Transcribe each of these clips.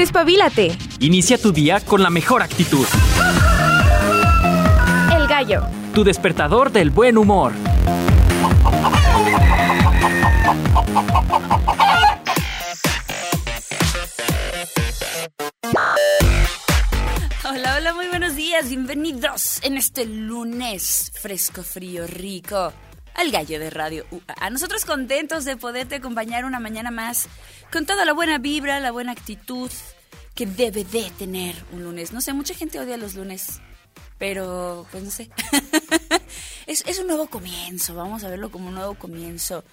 Despabilate. Inicia tu día con la mejor actitud. El gallo. Tu despertador del buen humor. Hola, hola, muy buenos días. Bienvenidos en este lunes fresco, frío, rico. Al gallo de radio. A nosotros contentos de poderte acompañar una mañana más con toda la buena vibra, la buena actitud que debe de tener un lunes. No sé, mucha gente odia los lunes, pero pues no sé. es, es un nuevo comienzo, vamos a verlo como un nuevo comienzo.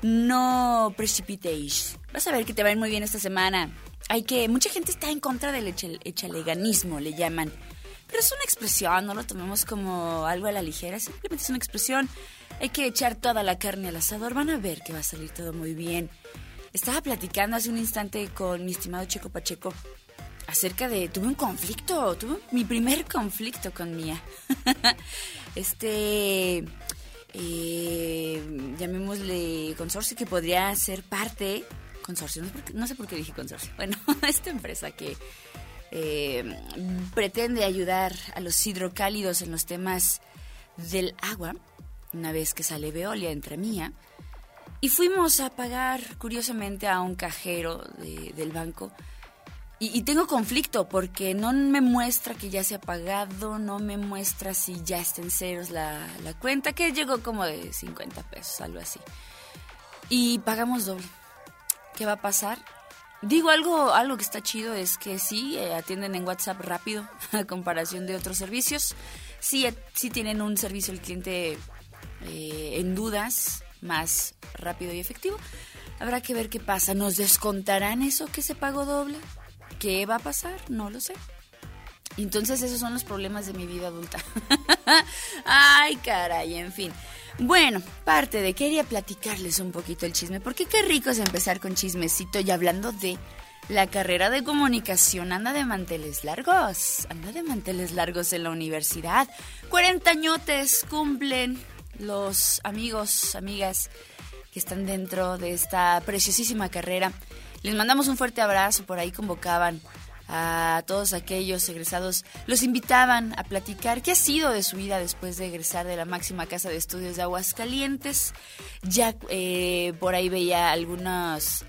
No precipitéis. Vas a ver que te va a ir muy bien esta semana. Hay que. Mucha gente está en contra del echaleganismo, le llaman. Pero es una expresión, no lo tomemos como algo a la ligera, simplemente es una expresión. Hay que echar toda la carne al asador, van a ver que va a salir todo muy bien. Estaba platicando hace un instante con mi estimado Checo Pacheco acerca de... Tuve un conflicto, tuve mi primer conflicto con Mía. este... Eh, llamémosle consorcio que podría ser parte... Consorcio, no sé por qué dije consorcio. Bueno, esta empresa que eh, pretende ayudar a los hidrocálidos en los temas del agua, una vez que sale Veolia entre mía. Y fuimos a pagar, curiosamente, a un cajero del banco. Y, tengo conflicto porque no me muestra que ya se ha pagado, no me muestra si ya está en ceros la, la cuenta, que llegó como de 50 pesos, algo así. Y pagamos doble. ¿Qué va a pasar? Digo, algo, algo que está chido es que sí, eh, atienden en WhatsApp rápido a comparación de otros servicios. Sí, eh, sí tienen un servicio al cliente eh, en dudas más rápido y efectivo. Habrá que ver qué pasa. ¿Nos descontarán eso que se pagó doble? ¿Qué va a pasar? No lo sé. Entonces esos son los problemas de mi vida adulta. Ay, caray, en fin. Bueno, parte de quería platicarles un poquito el chisme, porque qué rico es empezar con chismecito y hablando de la carrera de comunicación anda de manteles largos, anda de manteles largos en la universidad. 40 añotes cumplen los amigos, amigas que están dentro de esta preciosísima carrera. Les mandamos un fuerte abrazo, por ahí convocaban a todos aquellos egresados, los invitaban a platicar qué ha sido de su vida después de egresar de la máxima casa de estudios de Aguascalientes. Ya eh, por ahí veía algunos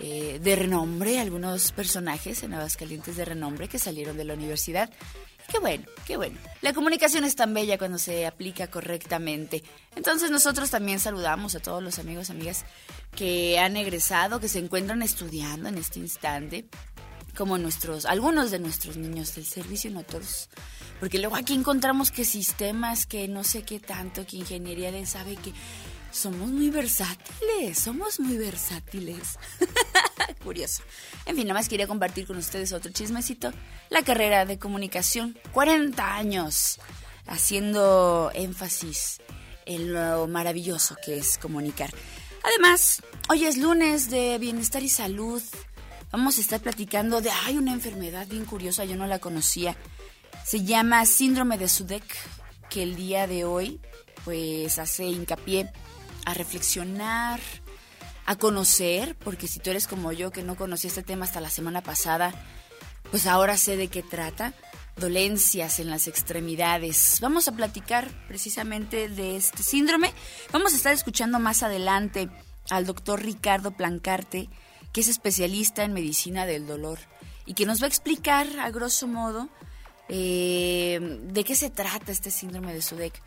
eh, de renombre, algunos personajes en Aguascalientes de renombre que salieron de la universidad. Qué bueno, qué bueno. La comunicación es tan bella cuando se aplica correctamente. Entonces nosotros también saludamos a todos los amigos, amigas que han egresado, que se encuentran estudiando en este instante como nuestros, algunos de nuestros niños del servicio, no todos. Porque luego aquí encontramos que sistemas, que no sé qué tanto, que ingeniería de sabe que somos muy versátiles, somos muy versátiles. Curioso. En fin, nada más quería compartir con ustedes otro chismecito. La carrera de comunicación, 40 años, haciendo énfasis en lo maravilloso que es comunicar. Además, hoy es lunes de bienestar y salud vamos a estar platicando de, hay una enfermedad bien curiosa, yo no la conocía. Se llama síndrome de Sudek, que el día de hoy pues hace hincapié a reflexionar, a conocer, porque si tú eres como yo que no conocía este tema hasta la semana pasada, pues ahora sé de qué trata. Dolencias en las extremidades. Vamos a platicar precisamente de este síndrome. Vamos a estar escuchando más adelante al doctor Ricardo Plancarte, que es especialista en medicina del dolor y que nos va a explicar a grosso modo eh, de qué se trata este síndrome de Sudek.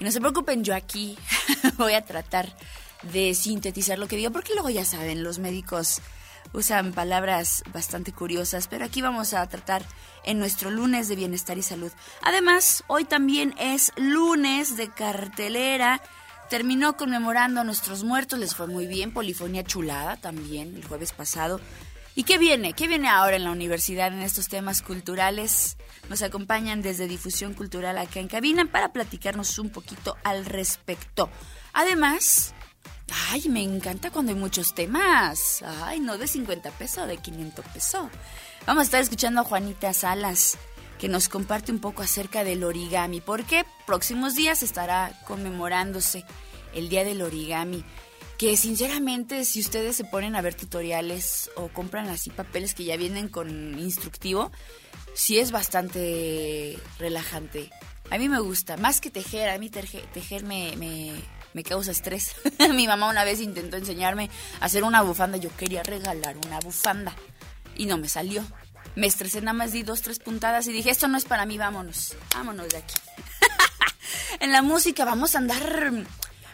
Y no se preocupen, yo aquí voy a tratar de sintetizar lo que digo, porque luego ya saben, los médicos usan palabras bastante curiosas, pero aquí vamos a tratar en nuestro lunes de bienestar y salud. Además, hoy también es lunes de cartelera terminó conmemorando a nuestros muertos, les fue muy bien, polifonía chulada también el jueves pasado. ¿Y qué viene? ¿Qué viene ahora en la universidad en estos temas culturales? Nos acompañan desde Difusión Cultural acá en cabina para platicarnos un poquito al respecto. Además, ay, me encanta cuando hay muchos temas. Ay, no de 50 pesos, de 500 pesos. Vamos a estar escuchando a Juanita Salas que nos comparte un poco acerca del origami, porque próximos días estará conmemorándose el Día del Origami. Que sinceramente si ustedes se ponen a ver tutoriales o compran así papeles que ya vienen con instructivo, sí es bastante relajante. A mí me gusta, más que tejer, a mí tejer, me, me, me, causa estrés. Mi mamá una vez intentó enseñarme a hacer una bufanda, yo quería regalar una bufanda y no me salió. Me estresé, nada más di dos, tres puntadas y dije, esto no es para mí, vámonos, vámonos de aquí. en la música vamos a andar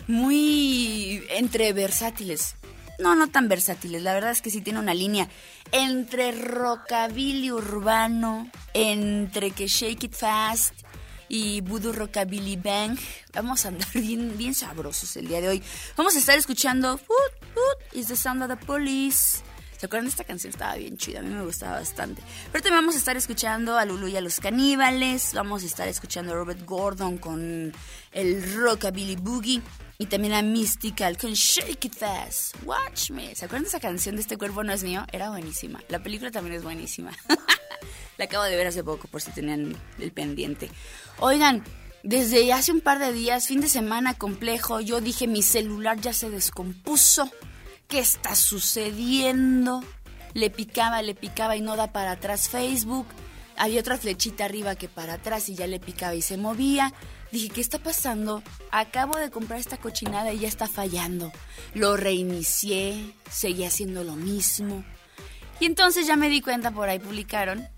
muy entre versátiles. No, no tan versátiles, la verdad es que sí tiene una línea entre rockabilly urbano, entre que Shake It Fast y Voodoo Rockabilly Bang. Vamos a andar bien, bien sabrosos el día de hoy. Vamos a estar escuchando is the Sound of the Police ¿Se acuerdan? Esta canción estaba bien chida, a mí me gustaba bastante. Pero también vamos a estar escuchando a Lulu y a los caníbales, vamos a estar escuchando a Robert Gordon con el Rockabilly Boogie y también a Mystical con Shake It Fast, Watch Me. ¿Se acuerdan de esa canción de Este Cuerpo No Es Mío? Era buenísima. La película también es buenísima. La acabo de ver hace poco por si tenían el pendiente. Oigan, desde hace un par de días, fin de semana complejo, yo dije mi celular ya se descompuso. ¿qué está sucediendo? Le picaba, le picaba y no da para atrás Facebook. Había otra flechita arriba que para atrás y ya le picaba y se movía. Dije, ¿qué está pasando? Acabo de comprar esta cochinada y ya está fallando. Lo reinicié, seguía haciendo lo mismo. Y entonces ya me di cuenta, por ahí publicaron,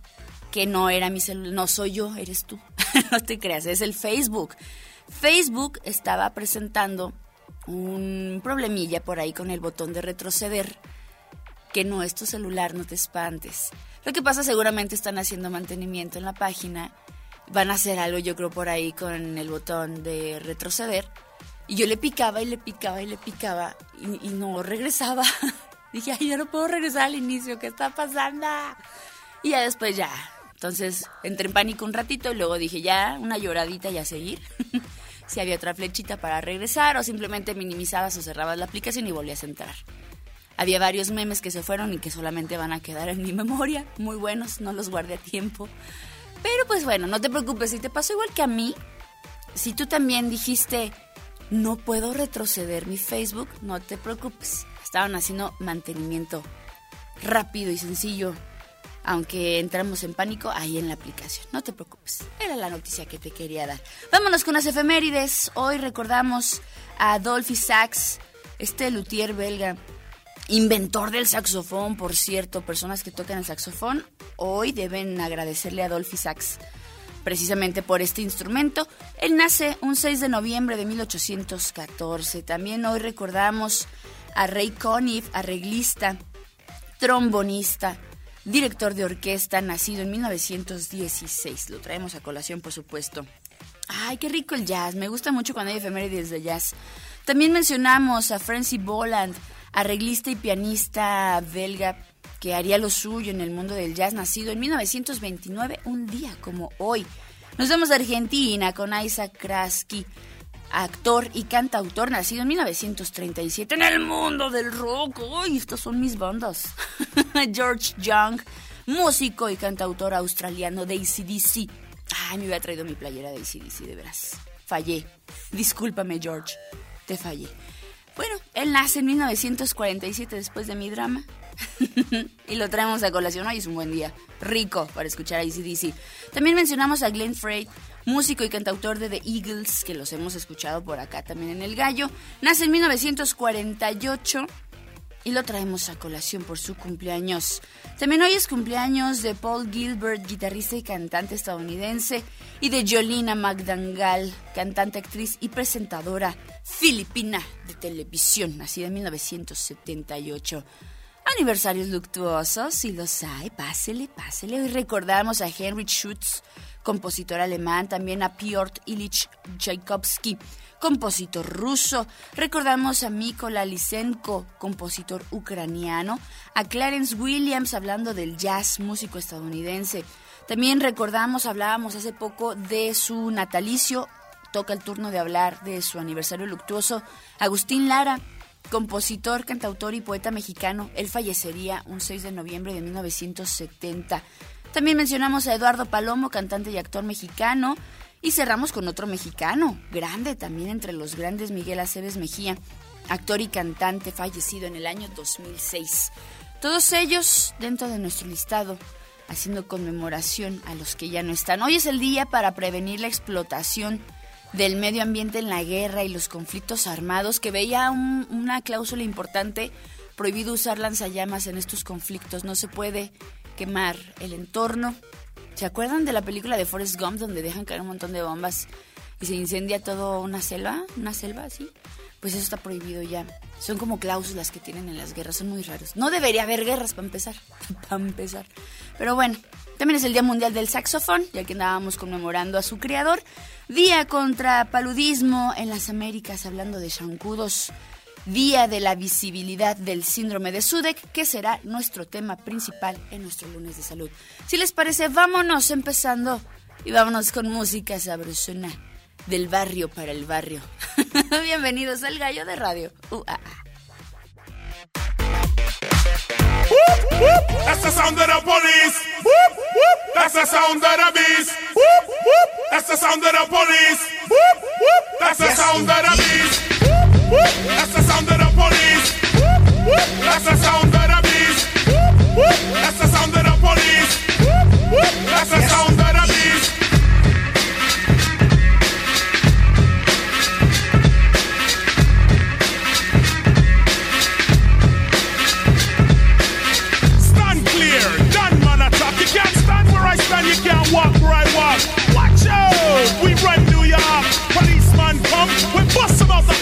que no era mi celular, no soy yo, eres tú. no te creas, es el Facebook. Facebook estaba presentando un problemilla por ahí con el botón de retroceder, que no es tu celular, no te espantes. Lo que pasa seguramente están haciendo mantenimiento en la página, van a hacer algo yo creo por ahí con el botón de retroceder. Y yo le picaba y le picaba y le picaba y, no regresaba. Dije, ay, ya no puedo regresar al inicio, ¿qué está pasando? Y ya después ya. Entonces entré en pánico un ratito y luego dije, ya, una lloradita y a seguir. si había otra flechita para regresar o simplemente minimizabas o cerrabas la aplicación y volvías a entrar. Había varios memes que se fueron y que solamente van a quedar en mi memoria, muy buenos, no los guardé a tiempo. Pero pues bueno, no te preocupes, si te pasó igual que a mí, si tú también dijiste, no puedo retroceder mi Facebook, no te preocupes, estaban haciendo mantenimiento rápido y sencillo aunque entramos en pánico ahí en la aplicación. No te preocupes, era la noticia que te quería dar. Vámonos con las efemérides. Hoy recordamos a Adolphe Sax, este luthier belga, inventor del saxofón, por cierto, personas que tocan el saxofón, hoy deben agradecerle a Adolphe Sax precisamente por este instrumento. Él nace un 6 de noviembre de 1814. También hoy recordamos a Ray Conniff, arreglista, trombonista, director de orquesta, nacido en 1916. Lo traemos a colación, por supuesto. Ay, qué rico el jazz. Me gusta mucho cuando hay efemérides de jazz. También mencionamos a Francie Boland, arreglista y pianista belga que haría lo suyo en el mundo del jazz, nacido en 1929, un día como hoy. Nos vemos a Argentina con Isaac Krasky, actor y cantautor nacido en 1937 en el mundo del rock. ¡Ay, estas son mis bandas! George Young, músico y cantautor australiano de ACDC. Ay, me hubiera traído mi playera de ACDC, de veras. Fallé. Discúlpame, George. Te fallé. Bueno, él nace en 1947 después de mi drama. y lo traemos a colación. Hoy es un buen día. Rico para escuchar a ACDC. También mencionamos a Glenn Frey, músico y cantautor de The Eagles, que los hemos escuchado por acá también en El Gallo. Nace en 1948 y lo traemos a colación por su cumpleaños. También hoy es cumpleaños de Paul Gilbert, guitarrista y cantante estadounidense, y de Jolina McDangal, cantante, actriz y presentadora filipina de televisión, nacida en 1978. Aniversarios luctuosos, si los hay, pásele, pásele. Hoy recordamos a Henry Schutz, compositor alemán, también a Piotr Ilich Tchaikovsky, compositor ruso. Recordamos a Mikola Lysenko, compositor ucraniano, a Clarence Williams hablando del jazz, músico estadounidense. También recordamos, hablábamos hace poco de su natalicio, toca el turno de hablar de su aniversario luctuoso, Agustín Lara, compositor, cantautor y poeta mexicano. Él fallecería un 6 de noviembre de 1970. También mencionamos a Eduardo Palomo, cantante y actor mexicano. Y cerramos con otro mexicano, grande también entre los grandes, Miguel Aceves Mejía, actor y cantante fallecido en el año 2006. Todos ellos dentro de nuestro listado haciendo conmemoración a los que ya no están. Hoy es el día para prevenir la explotación del medio ambiente en la guerra y los conflictos armados, que veía una cláusula importante, prohibido usar lanzallamas en estos conflictos, no se puede quemar el entorno. ¿Se acuerdan de la película de Forrest Gump donde dejan caer un montón de bombas y se incendia todo una selva? ¿Una selva así? Pues eso está prohibido ya. Son como cláusulas que tienen en las guerras, son muy raros. No debería haber guerras para empezar, para empezar. Pero bueno, también es el Día Mundial del Saxofón, ya que andábamos conmemorando a su creador. Día contra paludismo en las Américas, hablando de chancudos. Día de la visibilidad del síndrome de Sudek, que será nuestro tema principal en nuestro lunes de salud. Si les parece, vámonos empezando y vámonos con música sabrosona del barrio para el barrio. Bienvenidos al Gallo de Radio. Uh, ah, ah. That's the sound of the police. That's the sound of the beast. That's the sound of the police. That's the sound of the beast. That's the sound of the police. That's the sound of the beast. That's the sound of the police. That's the sound of the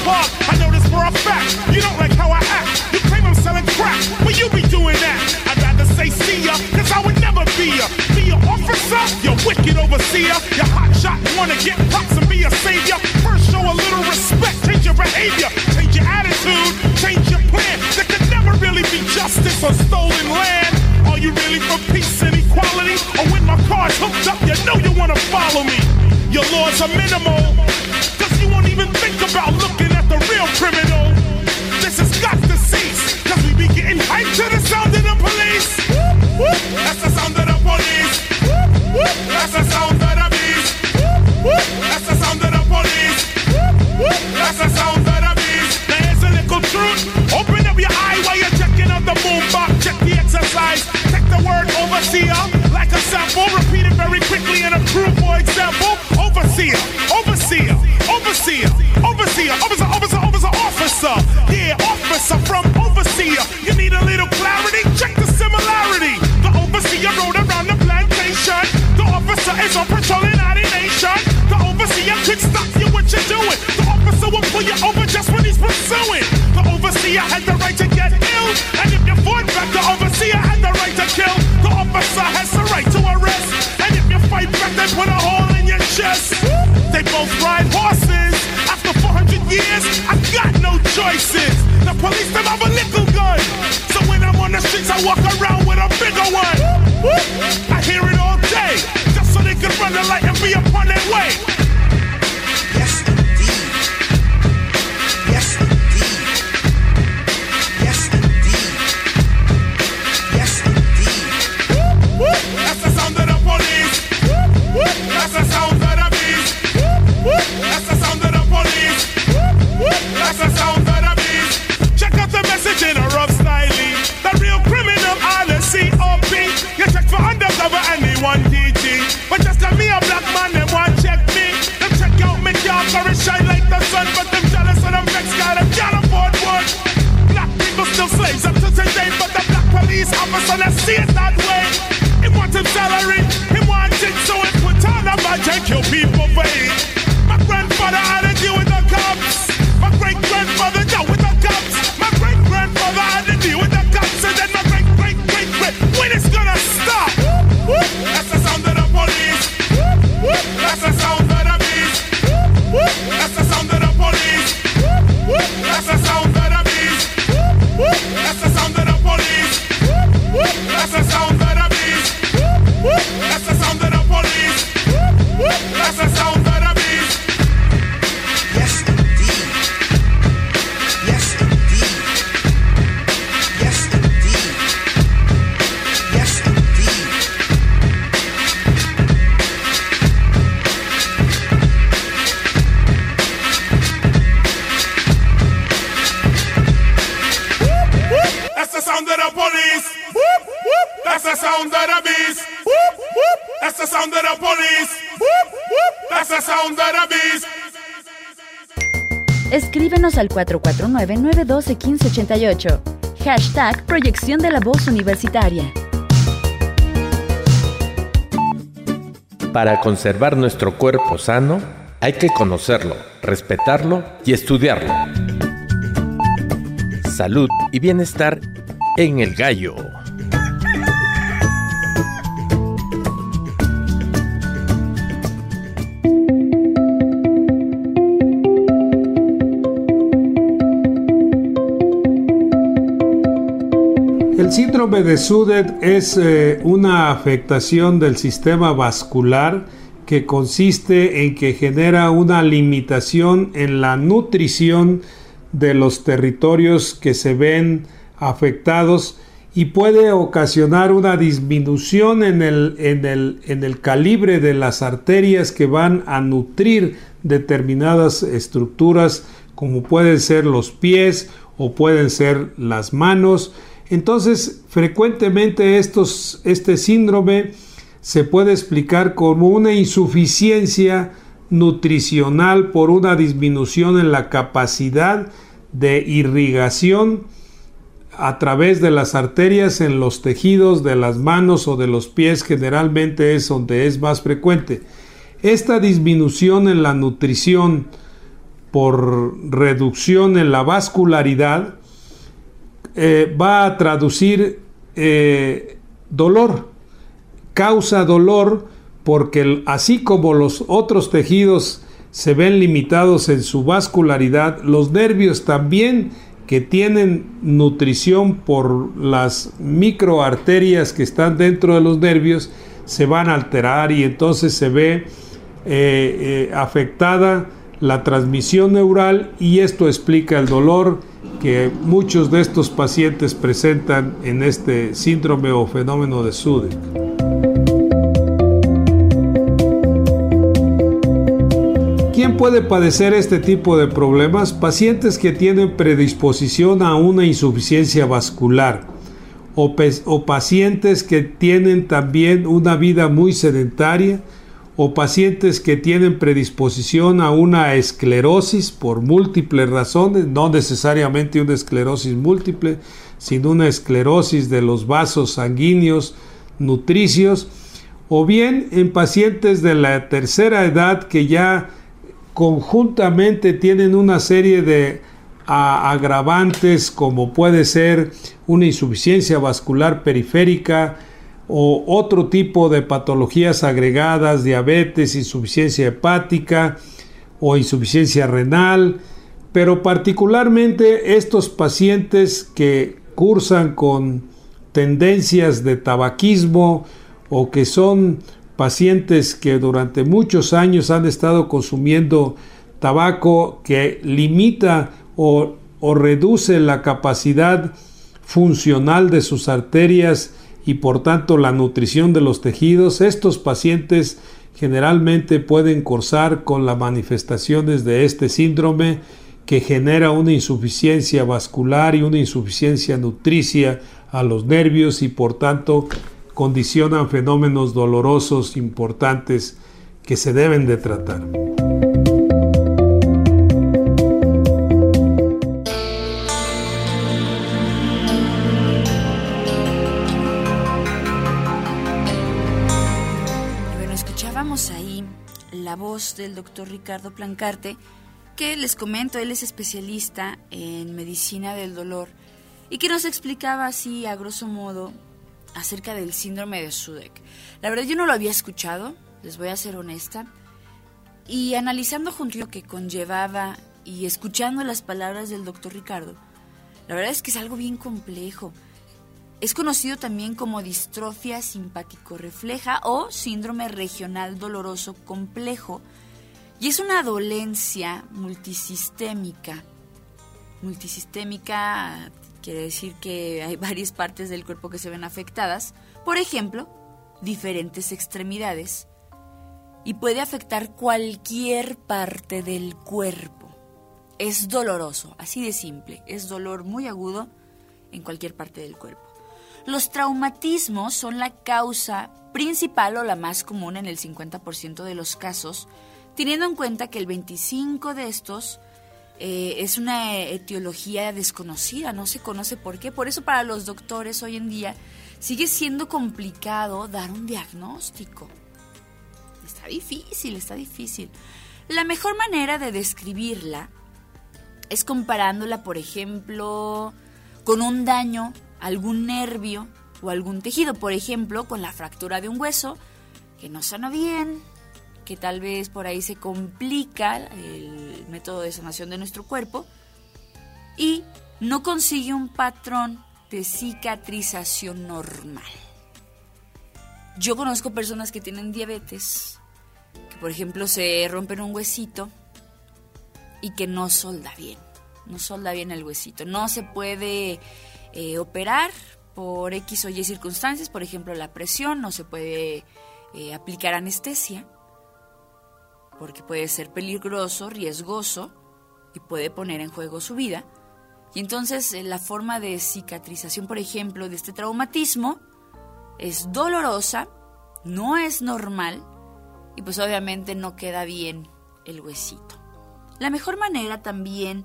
park. I know this for a fact. You don't like how I act. You claim I'm selling crack, but you be doing that. I'd rather say see ya, cause I would never be ya. Be your officer, you wicked overseer. You hot shot, wanna get pops and be a savior. First show a little respect, change your behavior, change your attitude, change your plan. There could never really be justice on stolen land. Are you really for peace and equality? Or when my car's hooked up, you know you wanna follow me. Your laws are minimal, officer. Yeah, officer from overseer. You need a little clarity. Check the similarity. The overseer rode around the plantation. The officer is on patrol in our nation. The overseer could stop you what you're doing. The officer will pull you over just when he's pursuing. The overseer had the right to get ill. And if you fought back, the overseer had the right to kill. The officer has the right to arrest. And if you fight back, they put a hole in your chest. They both ride horses. After 400 years, I choices. The police them have a little gun. So when I'm on the streets, I walk around with a bigger one. I hear it all day. Just so they can run the light and be upon their way. 449-912-1588. Hashtag Proyección de la Voz Universitaria. Para conservar nuestro cuerpo sano, hay que conocerlo, respetarlo y estudiarlo. Salud y bienestar en el gallo. Síndrome de Sudet es eh, una afectación del sistema vascular que consiste en que genera una limitación en la nutrición de los territorios que se ven afectados y puede ocasionar una disminución en el, en el, en el calibre de las arterias que van a nutrir determinadas estructuras como pueden ser los pies o pueden ser las manos entonces, frecuentemente estos, este síndrome se puede explicar como una insuficiencia nutricional por una disminución en la capacidad de irrigación a través de las arterias en los tejidos de las manos o de los pies generalmente es donde es más frecuente. Esta disminución en la nutrición por reducción en la vascularidad eh, va a traducir eh, dolor, causa dolor porque así como los otros tejidos se ven limitados en su vascularidad, los nervios también que tienen nutrición por las microarterias que están dentro de los nervios se van a alterar y entonces se ve eh, afectada la transmisión neural y esto explica el dolor que muchos de estos pacientes presentan en este síndrome o fenómeno de Sudeck. ¿Quién puede padecer este tipo de problemas? Pacientes que tienen predisposición a una insuficiencia vascular o pacientes que tienen también una vida muy sedentaria, o pacientes que tienen predisposición a una esclerosis por múltiples razones, no necesariamente una esclerosis múltiple, sino una esclerosis de los vasos sanguíneos nutricios, o bien en pacientes de la tercera edad que ya conjuntamente tienen una serie de agravantes como puede ser una insuficiencia vascular periférica, o otro tipo de patologías agregadas, diabetes, insuficiencia hepática o insuficiencia renal, pero particularmente estos pacientes que cursan con tendencias de tabaquismo o que son pacientes que durante muchos años han estado consumiendo tabaco que limita o, o reduce la capacidad funcional de sus arterias y por tanto la nutrición de los tejidos, estos pacientes generalmente pueden cursar con las manifestaciones de este síndrome que genera una insuficiencia vascular y una insuficiencia nutricia a los nervios y por tanto condicionan fenómenos dolorosos importantes que se deben de tratar. Del doctor Ricardo Plancarte, que les comento, él es especialista en medicina del dolor y que nos explicaba así, a grosso modo, acerca del síndrome de Sudeck. La verdad yo no lo había escuchado, les voy a ser honesta, y analizando junto lo que conllevaba y escuchando las palabras del doctor Ricardo, la verdad es que es algo bien complejo. Es conocido también como distrofia simpático-refleja o síndrome regional doloroso complejo y es una dolencia multisistémica. Multisistémica quiere decir que hay varias partes del cuerpo que se ven afectadas, por ejemplo, diferentes extremidades, y puede afectar cualquier parte del cuerpo. Es doloroso, así de simple, es dolor muy agudo en cualquier parte del cuerpo. Los traumatismos son la causa principal o la más común en el 50% de los casos, teniendo en cuenta que el 25% de estos eh, es una etiología desconocida, no se conoce por qué. Por eso para los doctores hoy en día sigue siendo complicado dar un diagnóstico. Está difícil, está difícil. La mejor manera de describirla es comparándola, por ejemplo, con un daño, algún nervio o algún tejido, por ejemplo, con la fractura de un hueso que no sana bien, que tal vez por ahí se complica el método de sanación de nuestro cuerpo y no consigue un patrón de cicatrización normal. Yo conozco personas que tienen diabetes, que por ejemplo se rompen un huesito y que no solda bien, no solda bien el huesito. No se puede eh, operar por X o Y circunstancias, por ejemplo la presión, no se puede eh, aplicar anestesia, porque puede ser peligroso, riesgoso y puede poner en juego su vida. Y entonces eh, la forma de cicatrización, por ejemplo, de este traumatismo es dolorosa, no es normal y pues obviamente no queda bien el huesito. La mejor manera también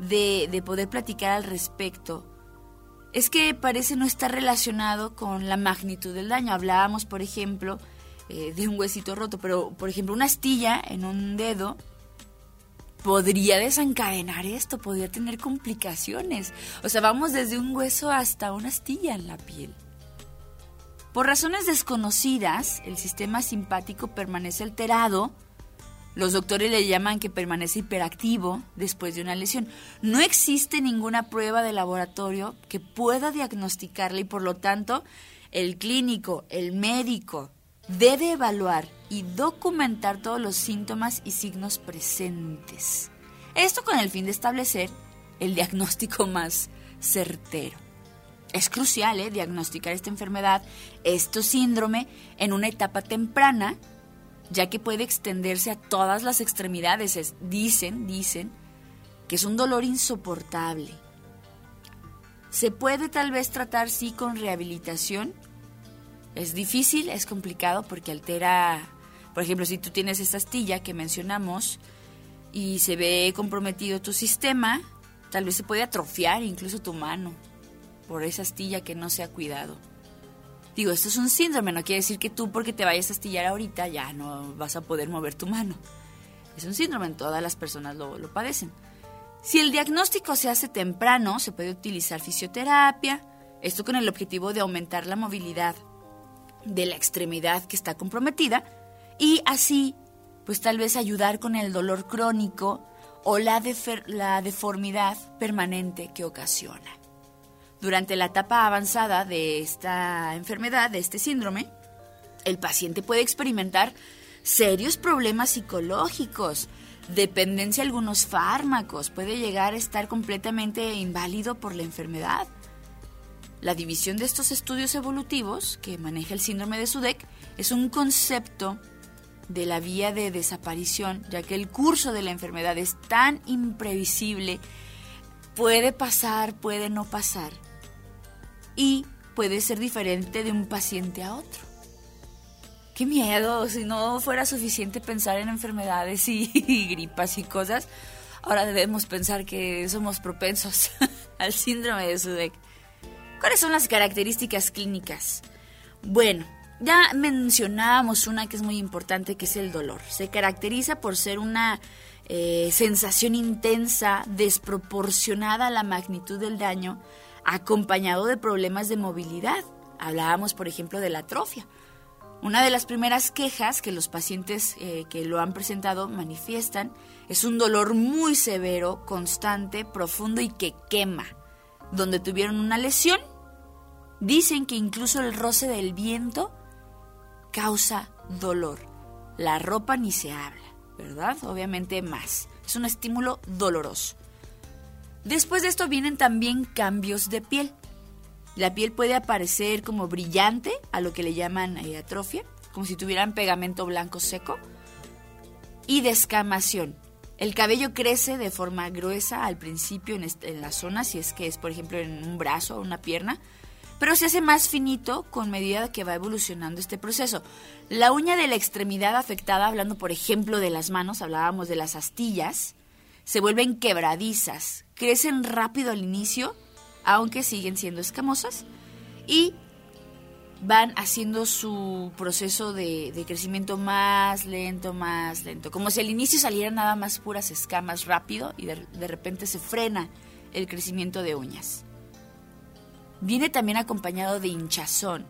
de, de poder platicar al respecto es que parece no estar relacionado con la magnitud del daño. Hablábamos, por ejemplo, eh, de un huesito roto, pero por ejemplo una astilla en un dedo podría desencadenar esto, podría tener complicaciones. O sea, vamos desde un hueso hasta una astilla en la piel. Por razones desconocidas, el sistema simpático permanece alterado. Los doctores le llaman que permanece hiperactivo después de una lesión. No existe ninguna prueba de laboratorio que pueda diagnosticarle y por lo tanto el clínico, el médico, debe evaluar y documentar todos los síntomas y signos presentes. Esto con el fin de establecer el diagnóstico más certero. Es crucial ¿eh? diagnosticar esta enfermedad, este síndrome, en una etapa temprana, ya que puede extenderse a todas las extremidades. dicen, dicen, que es un dolor insoportable. Se puede tal vez tratar, sí, con rehabilitación, es difícil, es complicado porque altera, por ejemplo, si tú tienes esta astilla que mencionamos y se ve comprometido tu sistema, tal vez se puede atrofiar incluso tu mano por esa astilla que no se ha cuidado. Digo, esto es un síndrome, no quiere decir que tú porque te vayas a astillar ahorita ya no vas a poder mover tu mano. Es un síndrome, todas las personas lo, padecen. Si el diagnóstico se hace temprano, se puede utilizar fisioterapia, esto con el objetivo de aumentar la movilidad de la extremidad que está comprometida y así pues tal vez ayudar con el dolor crónico o la, la deformidad permanente que ocasiona. Durante la etapa avanzada de esta enfermedad, de este síndrome, el paciente puede experimentar serios problemas psicológicos, dependencia de algunos fármacos, puede llegar a estar completamente inválido por la enfermedad. La división de estos estudios evolutivos que maneja el síndrome de Sudeck es un concepto de la vía de desaparición, ya que el curso de la enfermedad es tan imprevisible, puede pasar, puede no pasar, y puede ser diferente de un paciente a otro. Qué miedo, si no fuera suficiente pensar en enfermedades y, gripas y cosas, ahora debemos pensar que somos propensos al síndrome de Sudeck. ¿Cuáles son las características clínicas? Bueno, ya mencionábamos una que es muy importante, que es el dolor. Se caracteriza por ser una eh, sensación intensa, desproporcionada a la magnitud del daño, acompañado de problemas de movilidad. Hablábamos, por ejemplo, de la atrofia. Una de las primeras quejas que los pacientes eh, que lo han presentado manifiestan es un dolor muy severo, constante, profundo y que quema donde tuvieron una lesión, dicen que incluso el roce del viento causa dolor. La ropa ni se habla, ¿verdad? Obviamente más. Es un estímulo doloroso. Después de esto vienen también cambios de piel. La piel puede aparecer como brillante, a lo que le llaman atrofia, como si tuvieran pegamento blanco seco, y descamación, el cabello crece de forma gruesa al principio en, la zona, si es que es, por ejemplo, en un brazo o una pierna, pero se hace más finito con medida que va evolucionando este proceso. La uña de la extremidad afectada, hablando por ejemplo de las manos, hablábamos de las astillas, se vuelven quebradizas, crecen rápido al inicio, aunque siguen siendo escamosas, y van haciendo su proceso de, crecimiento más lento, más lento. Como si al inicio salieran nada más puras escamas rápido y de repente se frena el crecimiento de uñas. Viene también acompañado de hinchazón.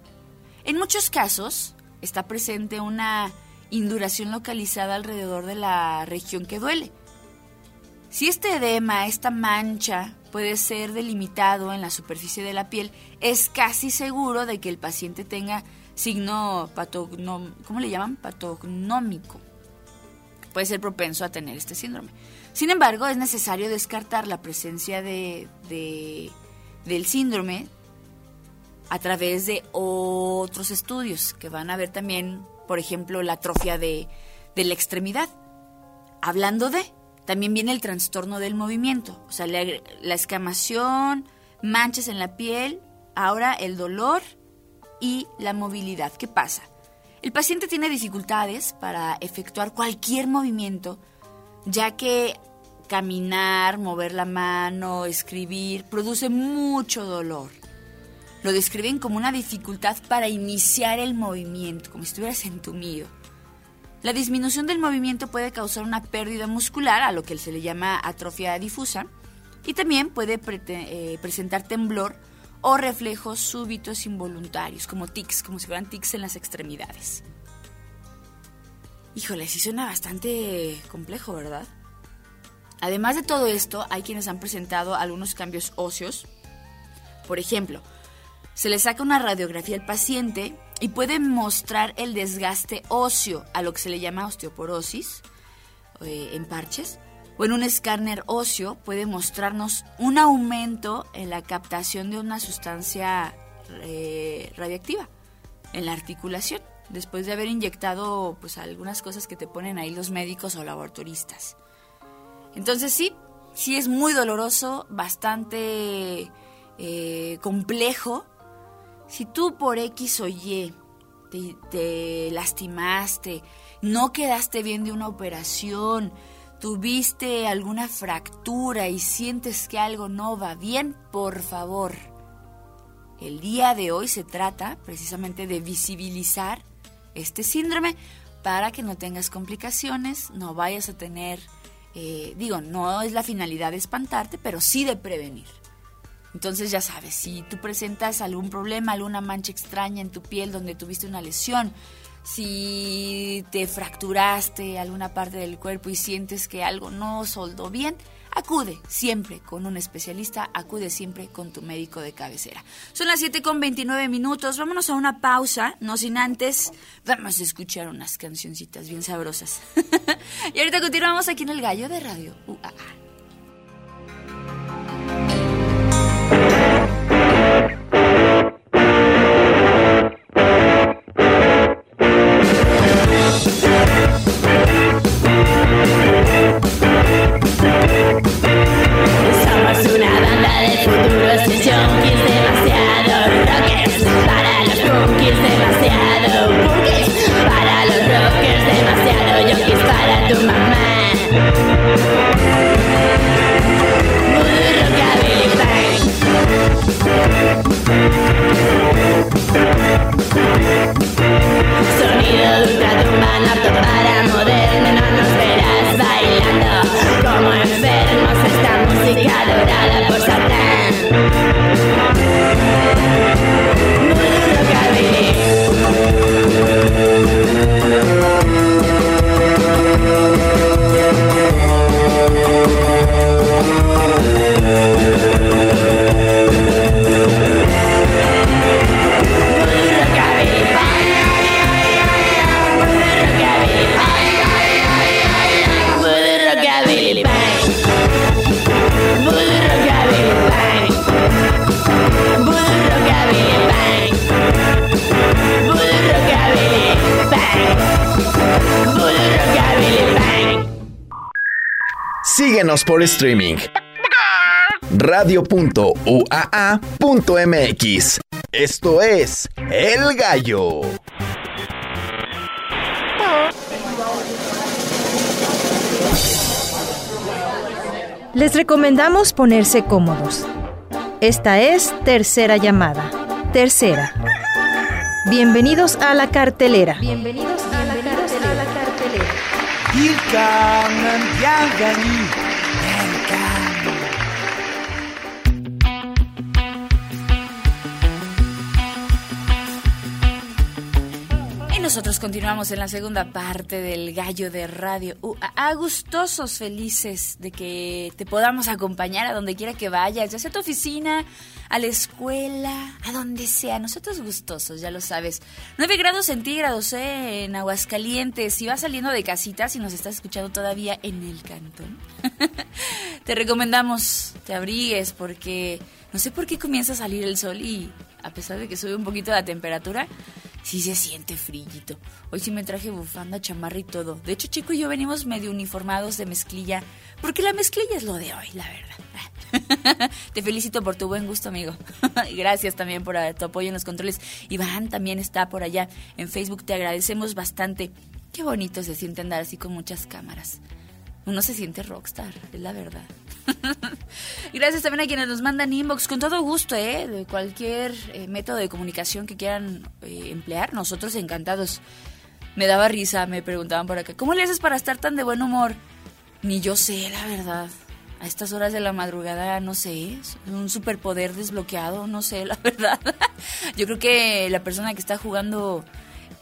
En muchos casos está presente una induración localizada alrededor de la región que duele. Si este edema, esta mancha, puede ser delimitado en la superficie de la piel, es casi seguro de que el paciente tenga signo patognom, ¿cómo le llaman? patognómico. Puede ser propenso a tener este síndrome. Sin embargo, es necesario descartar la presencia de, de- del síndrome a través de otros estudios que van a ver también, por ejemplo, la atrofia de, de la extremidad. Hablando de, también viene el trastorno del movimiento, o sea, la, la escamación, manchas en la piel, ahora el dolor y la movilidad. ¿Qué pasa? El paciente tiene dificultades para efectuar cualquier movimiento, ya que caminar, mover la mano, escribir, produce mucho dolor. Lo describen como una dificultad para iniciar el movimiento, como si estuvieras entumido. La disminución del movimiento puede causar una pérdida muscular, a lo que se le llama atrofia difusa, y también puede eh, presentar temblor o reflejos súbitos involuntarios, como tics, como si fueran tics en las extremidades. Híjole, sí suena bastante complejo, ¿verdad? Además de todo esto, hay quienes han presentado algunos cambios óseos. Por ejemplo, se le saca una radiografía al paciente y puede mostrar el desgaste óseo, a lo que se le llama osteoporosis, eh, en parches, o en un escáner óseo puede mostrarnos un aumento en la captación de una sustancia eh, radiactiva en la articulación, después de haber inyectado pues algunas cosas que te ponen ahí los médicos o laboratoristas. Entonces sí, sí es muy doloroso, bastante eh, complejo. Si tú por X o Y te, te lastimaste, no quedaste bien de una operación, tuviste alguna fractura y sientes que algo no va bien, por favor. El día de hoy se trata precisamente de visibilizar este síndrome para que no tengas complicaciones, no vayas a tener, eh, digo, no es la finalidad de espantarte, pero sí de prevenir. Entonces ya sabes, si tú presentas algún problema, alguna mancha extraña en tu piel donde tuviste una lesión, si te fracturaste alguna parte del cuerpo y sientes que algo no soldó bien, acude siempre con un especialista, acude siempre con tu médico de cabecera. Son las 7 con 29 minutos, vámonos a una pausa, no sin antes, vamos a escuchar unas cancioncitas bien sabrosas. y ahorita continuamos aquí en el Gallo de Radio UAA. Por streaming. Radio.uaa.mx Esto es El Gallo. Les recomendamos ponerse cómodos. Esta es tercera llamada. Tercera. Bienvenidos a la cartelera. Bienvenidos a la cartelera. Nosotros continuamos en la segunda parte del Gallo de Radio U. A- gustosos, felices de que te podamos acompañar a donde quiera que vayas, ya sea a tu oficina, a la escuela, a donde sea. Nosotros gustosos, ya lo sabes. 9 grados centígrados ¿eh? en Aguascalientes. Si vas saliendo de casita, si nos estás escuchando todavía en el cantón, te recomendamos te abrigues porque no sé por qué comienza a salir el sol y a pesar de que sube un poquito la temperatura, sí se siente frillito. Hoy sí me traje bufanda, chamarra y todo. De hecho, Chico y yo venimos medio uniformados de mezclilla, porque la mezclilla es lo de hoy, la verdad. Te felicito por tu buen gusto, amigo. Y Gracias también por eh, tu apoyo en los controles. Iván también está por allá en Facebook. Te agradecemos bastante. Qué bonito se siente andar así con muchas cámaras. Uno se siente rockstar, es la verdad. Gracias también a quienes nos mandan inbox, con todo gusto, ¿eh? De cualquier eh, método de comunicación que quieran eh, emplear, nosotros encantados. Me daba risa, me preguntaban por acá, ¿cómo le haces para estar tan de buen humor? Ni yo sé, la verdad. A estas horas de la madrugada, no sé, un superpoder desbloqueado, no sé, la verdad. Yo creo que la persona que está jugando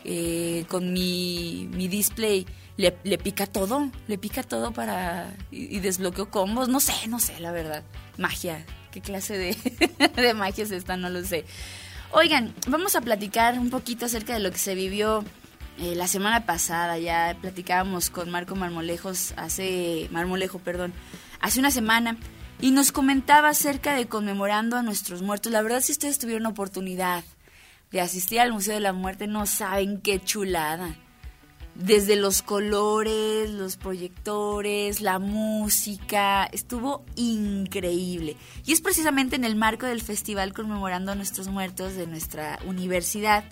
eh, con mi, mi display le, pica todo, le pica todo para... y, y desbloqueo combos, no sé, no sé, la verdad. Magia, ¿qué clase de, de magia es esta? No lo sé. Oigan, vamos a platicar un poquito acerca de lo que se vivió eh, la semana pasada. Ya platicábamos con Marco Marmolejos hace... Marmolejo, perdón, hace una semana. Y nos comentaba acerca de conmemorando a nuestros muertos. La verdad, si ustedes tuvieron oportunidad de asistir al Museo de la Muerte, no saben qué chulada. Desde los colores, los proyectores, la música, estuvo increíble. Y es precisamente en el marco del festival conmemorando a nuestros muertos de nuestra universidad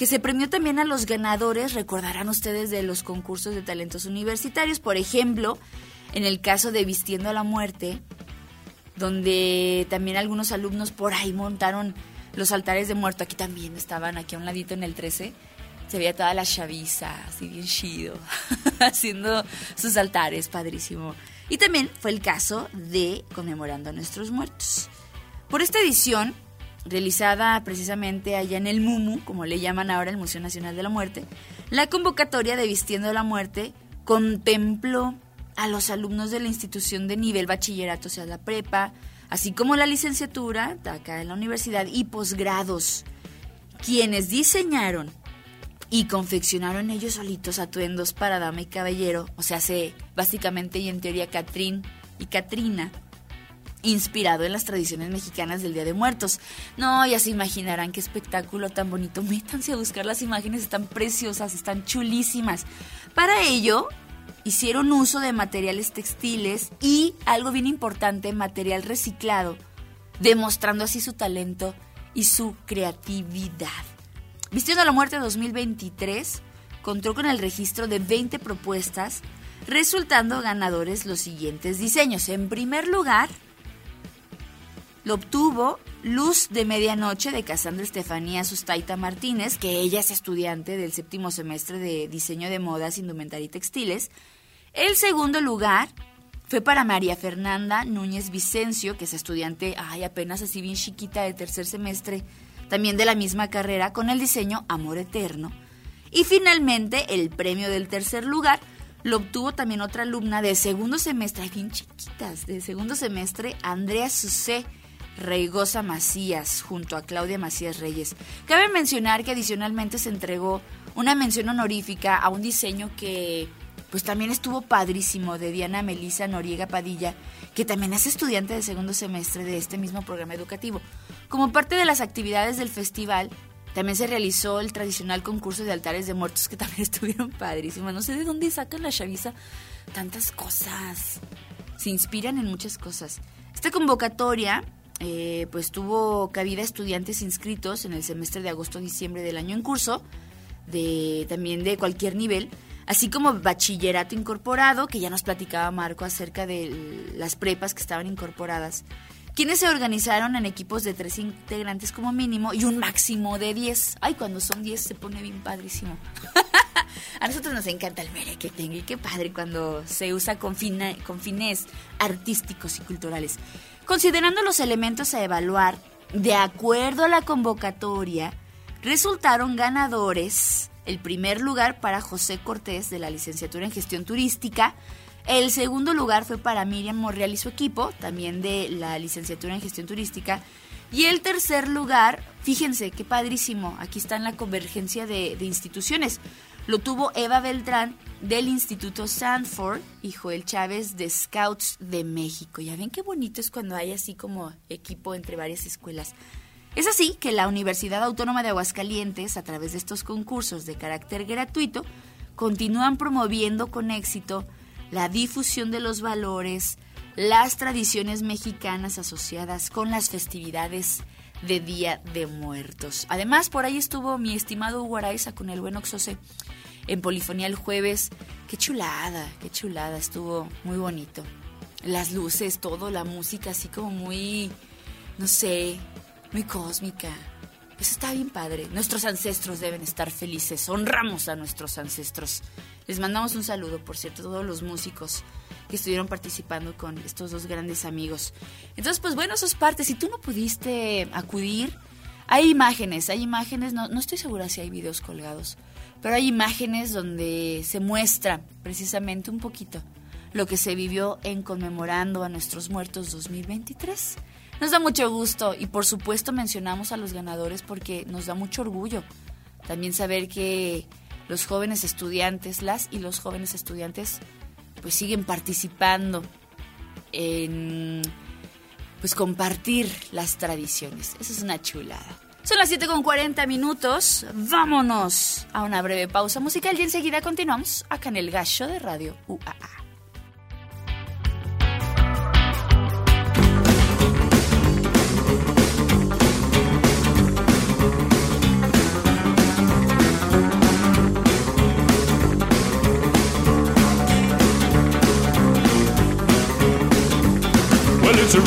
que se premió también a los ganadores, recordarán ustedes de los concursos de talentos universitarios, por ejemplo, en el caso de Vistiendo a la Muerte, donde también algunos alumnos por ahí montaron los altares de muerto. Aquí también estaban, aquí a un ladito en el 13. Se veía toda la chaviza, así bien chido, haciendo sus altares, padrísimo. Y también fue el caso de Conmemorando a Nuestros Muertos. Por esta edición, realizada precisamente allá en el MUMU, como le llaman ahora el Museo Nacional de la Muerte, la convocatoria de Vistiendo la Muerte contempló a los alumnos de la institución de nivel bachillerato, o sea, la prepa, así como la licenciatura, acá en la universidad, y posgrados, quienes diseñaron y confeccionaron ellos solitos atuendos para dama y caballero, o sea, se básicamente y en teoría Catrín y Catrina, inspirado en las tradiciones mexicanas del Día de Muertos. No, ya se imaginarán qué espectáculo tan bonito. Métanse a buscar las imágenes, están preciosas, están chulísimas. Para ello, hicieron uso de materiales textiles y, algo bien importante, material reciclado, demostrando así su talento y su creatividad. Vistiendo a la Muerte 2023 contó con el registro de 20 propuestas, resultando ganadores los siguientes diseños. En primer lugar, lo obtuvo Luz de Medianoche de Casandra Estefanía Sustaita Martínez, que ella es estudiante del séptimo semestre de Diseño de Modas, Indumentaria y Textiles. El segundo lugar fue para María Fernanda Núñez Vicencio, que es estudiante, ay, apenas así bien chiquita de tercer semestre, también de la misma carrera, con el diseño Amor Eterno. Y finalmente, el premio del tercer lugar lo obtuvo también otra alumna de segundo semestre, bien chiquitas, de segundo semestre, Andrea Susé Reigosa Macías, junto a Claudia Macías Reyes. Cabe mencionar que adicionalmente se entregó una mención honorífica a un diseño que pues también estuvo padrísimo de Diana Melisa Noriega Padilla, que también es estudiante de segundo semestre de este mismo programa educativo. Como parte de las actividades del festival, también se realizó el tradicional concurso de altares de muertos que también estuvieron padrísimos. No sé de dónde sacan la chaviza tantas cosas. Se inspiran en muchas cosas. Esta convocatoria eh, pues tuvo cabida estudiantes inscritos en el semestre de agosto-diciembre del año en curso, de también de cualquier nivel, así como bachillerato incorporado, que ya nos platicaba Marco acerca de las prepas que estaban incorporadas, quienes se organizaron en equipos de tres integrantes como mínimo y un máximo de diez. Ay, cuando son diez se pone bien padrísimo. A nosotros nos encanta el mere que tenga y qué padre cuando se usa con, fina- con fines artísticos y culturales. Considerando los elementos a evaluar, de acuerdo a la convocatoria, resultaron ganadores el primer lugar para José Cortés de la licenciatura en gestión turística, el segundo lugar fue para Miriam Morreal y su equipo, también de la licenciatura en gestión turística, y el tercer lugar, fíjense qué padrísimo, aquí está en la convergencia de, de instituciones. Lo tuvo Eva Beltrán del Instituto Sanford y Joel Chávez de Scouts de México. Ya ven qué bonito es cuando hay así como equipo entre varias escuelas. Es así que la Universidad Autónoma de Aguascalientes, a través de estos concursos de carácter gratuito, continúan promoviendo con éxito la difusión de los valores, las tradiciones mexicanas asociadas con las festividades de Día de Muertos. Además, por ahí estuvo mi estimado Hugo con el buen Oxose en Polifonía el jueves. Qué chulada, qué chulada, estuvo muy bonito. Las luces, todo, la música así como muy, no sé, muy cósmica. Eso está bien padre. Nuestros ancestros deben estar felices. Honramos a nuestros ancestros. Les mandamos un saludo, por cierto, a todos los músicos que estuvieron participando con estos dos grandes amigos. Entonces, pues bueno, eso es parte. Si tú no pudiste acudir, hay imágenes, hay imágenes, no, no estoy segura si hay videos colgados, pero hay imágenes donde se muestra precisamente un poquito lo que se vivió en conmemorando a nuestros muertos 2023. Nos da mucho gusto y por supuesto mencionamos a los ganadores porque nos da mucho orgullo también saber que los jóvenes estudiantes, las y los jóvenes estudiantes, pues siguen participando en pues compartir las tradiciones. Eso es una chulada. Son las 7 con 40 minutos. Vámonos a una breve pausa musical y enseguida continuamos acá en el gallo de Radio UAA.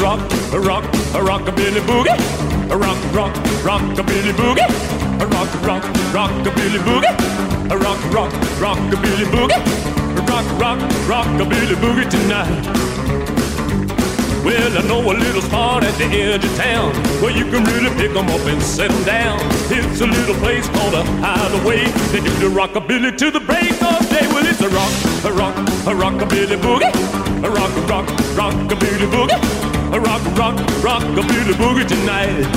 Rock, a rock, a rockabilly boogie. A rock, rock, rockabilly boogie. A rock, rock, rockabilly boogie. A rock, rock, rockabilly boogie. A rock, rock, rockabilly boogie tonight. Well, I know a little spot at the edge of town where you can really pick 'em up and set 'em down. It's a little place called a hideaway. They do the rockabilly to the break of day. Well, it's a rock, a rock, a rockabilly boogie. A rock, a rock, rockabilly boogie. A rock, rock, rockabilly boogie tonight.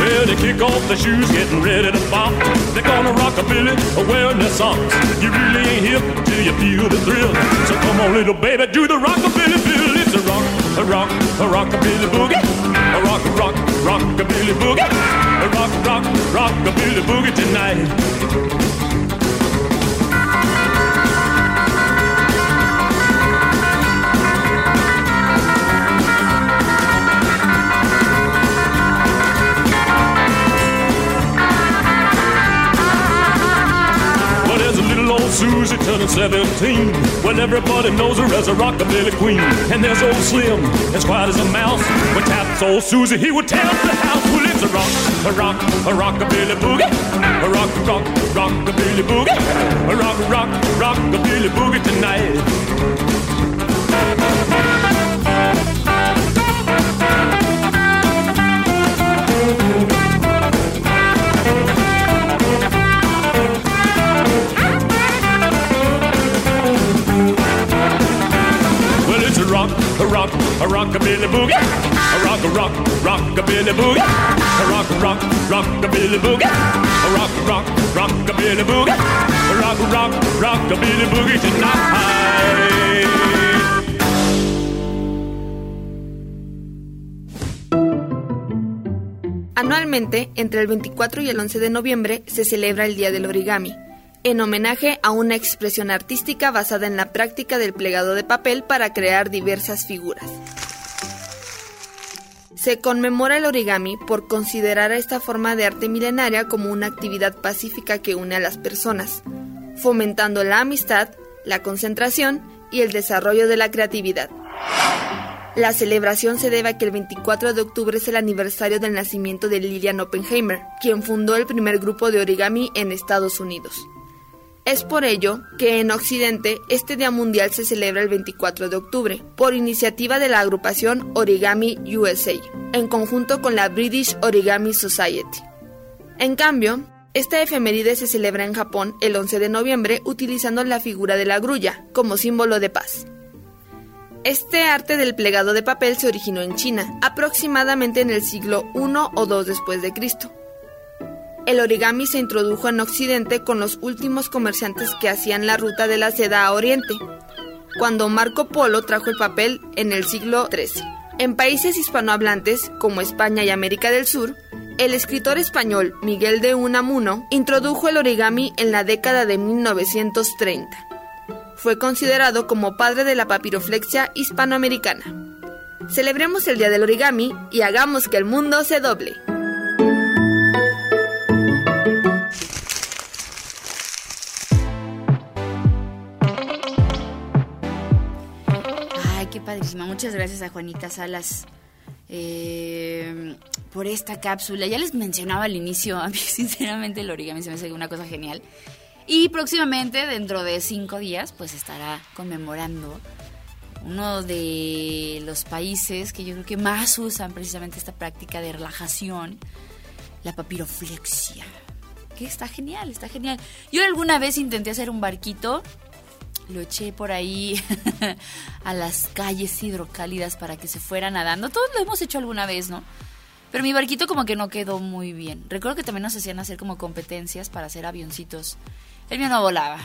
Well, they kick off their shoes, getting ready to bop. They're gonna rock a billy, wearing their socks. You really ain't hip till you feel the thrill. So come on, little baby, do the rockabilly bill. It's a rock, a rock, a rockabilly boogie. A rock, rock, rockabilly boogie. A rock, rock, rockabilly boogie tonight. Susie turning 17. Well, everybody knows her as a rockabilly queen. And there's old Slim, as quiet as a mouse. When taps old Susie, he would tear up the house. Well, it's a rock, a rock, a rockabilly boogie. A rock, rock, rockabilly boogie. A rock, rock, rockabilly boogie tonight. Rock, rock, rock, rock, rock, rock, rock, rock, rock. Anualmente, entre el 24 y el 11 de noviembre, se celebra el Día del Origami, en homenaje a una expresión artística basada en la práctica del plegado de papel para crear diversas figuras. Se conmemora el origami por considerar a esta forma de arte milenaria como una actividad pacífica que une a las personas, fomentando la amistad, la concentración y el desarrollo de la creatividad. La celebración se debe a que el 24 de octubre es el aniversario del nacimiento de Lilian Oppenheimer, quien fundó el primer grupo de origami en Estados Unidos. Es por ello que en Occidente este Día Mundial se celebra el 24 de octubre, por iniciativa de la agrupación Origami USA, en conjunto con la British Origami Society. En cambio, esta efeméride se celebra en Japón el 11 de noviembre utilizando la figura de la grulla como símbolo de paz. Este arte del plegado de papel se originó en China, aproximadamente en el siglo I o II después de Cristo. El origami se introdujo en Occidente con los últimos comerciantes que hacían la ruta de la seda a Oriente, cuando Marco Polo trajo el papel en el siglo XIII. En países hispanohablantes, como España y América del Sur, el escritor español Miguel de Unamuno introdujo el origami en la década de 1930. Fue considerado como padre de la papiroflexia hispanoamericana. Celebremos el Día del Origami y hagamos que el mundo se doble. Padrísima. Muchas gracias a Juanita Salas eh, por esta cápsula. Ya les mencionaba al inicio, a mí sinceramente el origami se me hace una cosa genial. Y próximamente, dentro de cinco días, pues estará conmemorando uno de los países que yo creo que más usan precisamente esta práctica de relajación, la papiroflexia. Que está genial, está genial. Yo alguna vez intenté hacer un barquito, lo eché por ahí a las calles hidrocálidas para que se fuera nadando. Todos lo hemos hecho alguna vez, ¿no? Pero mi barquito como que no quedó muy bien. Recuerdo que también nos hacían hacer como competencias para hacer avioncitos. El mío no volaba.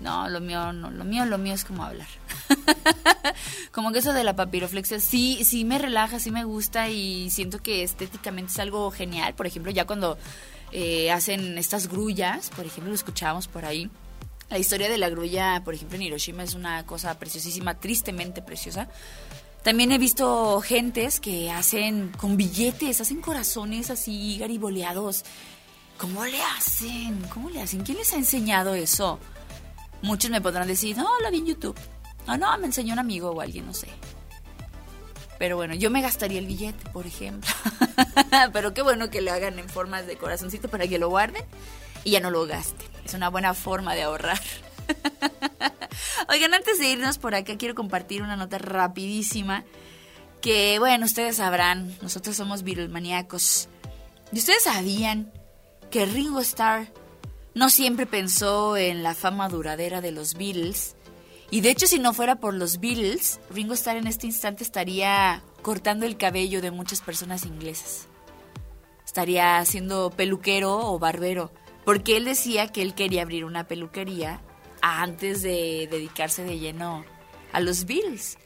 No, lo mío no, lo mío, lo mío es como hablar. como que eso de la papiroflexia sí, sí me relaja, sí me gusta y siento que estéticamente es algo genial. Por ejemplo, ya cuando eh, hacen estas grullas, por ejemplo, lo escuchábamos por ahí. La historia de la grulla, por ejemplo, en Hiroshima es una cosa preciosísima, tristemente preciosa. También he visto gentes que hacen con billetes, hacen corazones así gariboleados. ¿Cómo le hacen? ¿Cómo le hacen? ¿Quién les ha enseñado eso? Muchos me podrán decir, no, la vi en YouTube. O no, me enseñó un amigo o alguien, no sé. Pero bueno, yo me gastaría el billete, por ejemplo. Pero qué bueno que lo hagan en formas de corazoncito para que lo guarden y ya no lo gasten. Es una buena forma de ahorrar. Oigan, antes de irnos por acá, quiero compartir una nota rapidísima. Que, bueno, ustedes sabrán, nosotros somos maníacos. ¿Y ustedes sabían que Ringo Starr no siempre pensó en la fama duradera de los Beatles? Y de hecho, si no fuera por los Beatles, Ringo Starr en este instante estaría cortando el cabello de muchas personas inglesas. Estaría siendo peluquero o barbero. Porque él decía que él quería abrir una peluquería antes de dedicarse de lleno a los Beatles.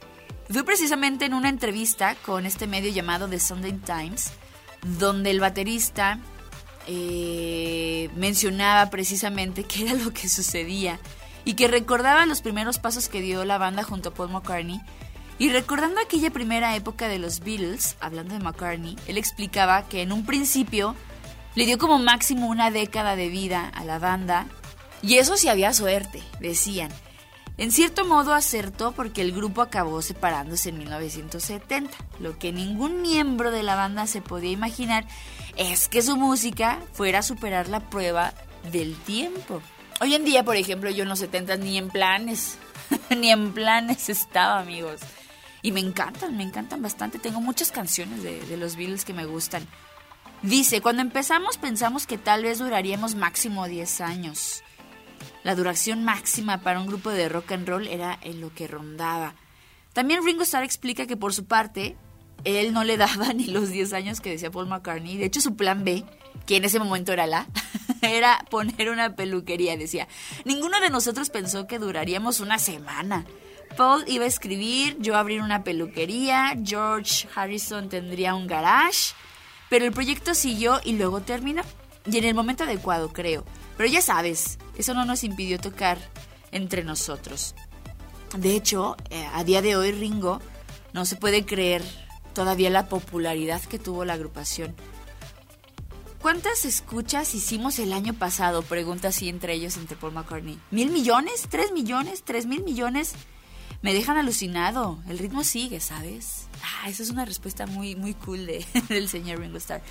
Fue precisamente en una entrevista con este medio llamado The Sunday Times, donde el baterista eh, mencionaba precisamente qué era lo que sucedía y que recordaba los primeros pasos que dio la banda junto a Paul McCartney. Y recordando aquella primera época de los Beatles, hablando de McCartney, él explicaba que en un principio le dio como máximo una década de vida a la banda y eso sí había suerte, decían. En cierto modo acertó porque el grupo acabó separándose en 1970. Lo que ningún miembro de la banda se podía imaginar es que su música fuera a superar la prueba del tiempo. Hoy en día, por ejemplo, yo en los 70 ni en planes, ni en planes estaba, amigos. Y me encantan, me encantan bastante. Tengo muchas canciones de, los Beatles que me gustan. Dice, cuando empezamos pensamos que tal vez duraríamos máximo 10 años. La duración máxima para un grupo de rock and roll era en lo que rondaba. También Ringo Starr explica que por su parte, él no le daba ni los 10 años que decía Paul McCartney. De hecho, su plan B, que en ese momento era la, era poner una peluquería. Decía, ninguno de nosotros pensó que duraríamos una semana. Paul iba a escribir, yo abrir una peluquería, George Harrison tendría un garage, pero el proyecto siguió y luego terminó. Y en el momento adecuado, creo. Pero ya sabes, eso no nos impidió tocar entre nosotros. De hecho, eh, a día de hoy Ringo no se puede creer todavía la popularidad que tuvo la agrupación. ¿Cuántas escuchas hicimos el año pasado? Pregunta así entre ellos, entre Paul McCartney. ¿Mil millones? ¿Tres millones? ¿Tres mil millones? Me dejan alucinado. El ritmo sigue, ¿sabes? Ah, esa es una respuesta muy, muy cool de, del señor Ringo Starr.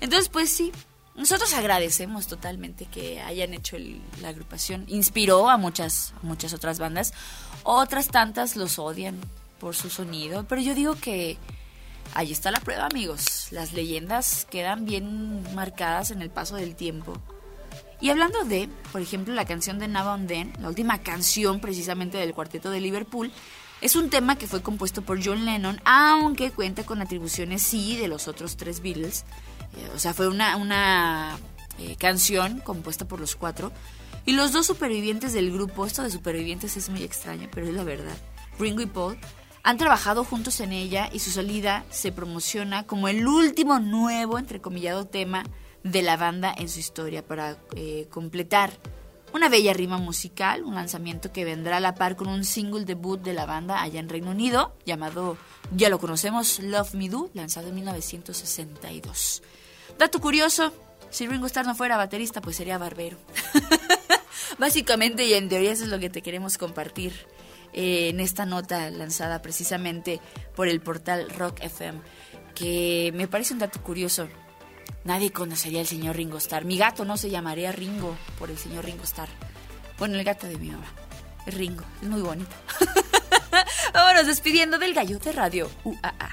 Entonces, pues sí, nosotros agradecemos totalmente que hayan hecho el- la agrupación. Inspiró a muchas, a muchas otras bandas. Otras tantas los odian por su sonido. Pero yo digo que ahí está la prueba, amigos. Las leyendas quedan bien marcadas en el paso del tiempo. Y hablando de, por ejemplo, la canción de Now and Then, la última canción precisamente del cuarteto de Liverpool, es un tema que fue compuesto por John Lennon, aunque cuenta con atribuciones sí de los otros tres Beatles. Eh, o sea, fue una, una eh, canción compuesta por los cuatro. Y los dos supervivientes del grupo, esto de supervivientes es muy extraño, pero es la verdad, Ringo y Paul, han trabajado juntos en ella y su salida se promociona como el último nuevo, entrecomillado tema de la banda en su historia para eh, completar una bella rima musical, un lanzamiento que vendrá a la par con un single debut de la banda allá en Reino Unido, llamado, ya lo conocemos, Love Me Do, lanzado en 1962. Dato curioso, si Ringo Starr no fuera baterista, pues sería barbero. Básicamente y en teoría eso es lo que te queremos compartir eh, en esta nota lanzada precisamente por el portal Rock FM, que me parece un dato curioso. Nadie conocería al señor Ringo Starr. Mi gato no se llamaría Ringo por el señor Ringo Starr. Bueno, el gato de mi mamá. Es Ringo, es muy bonito. Vámonos despidiendo del gallo de radio UAA.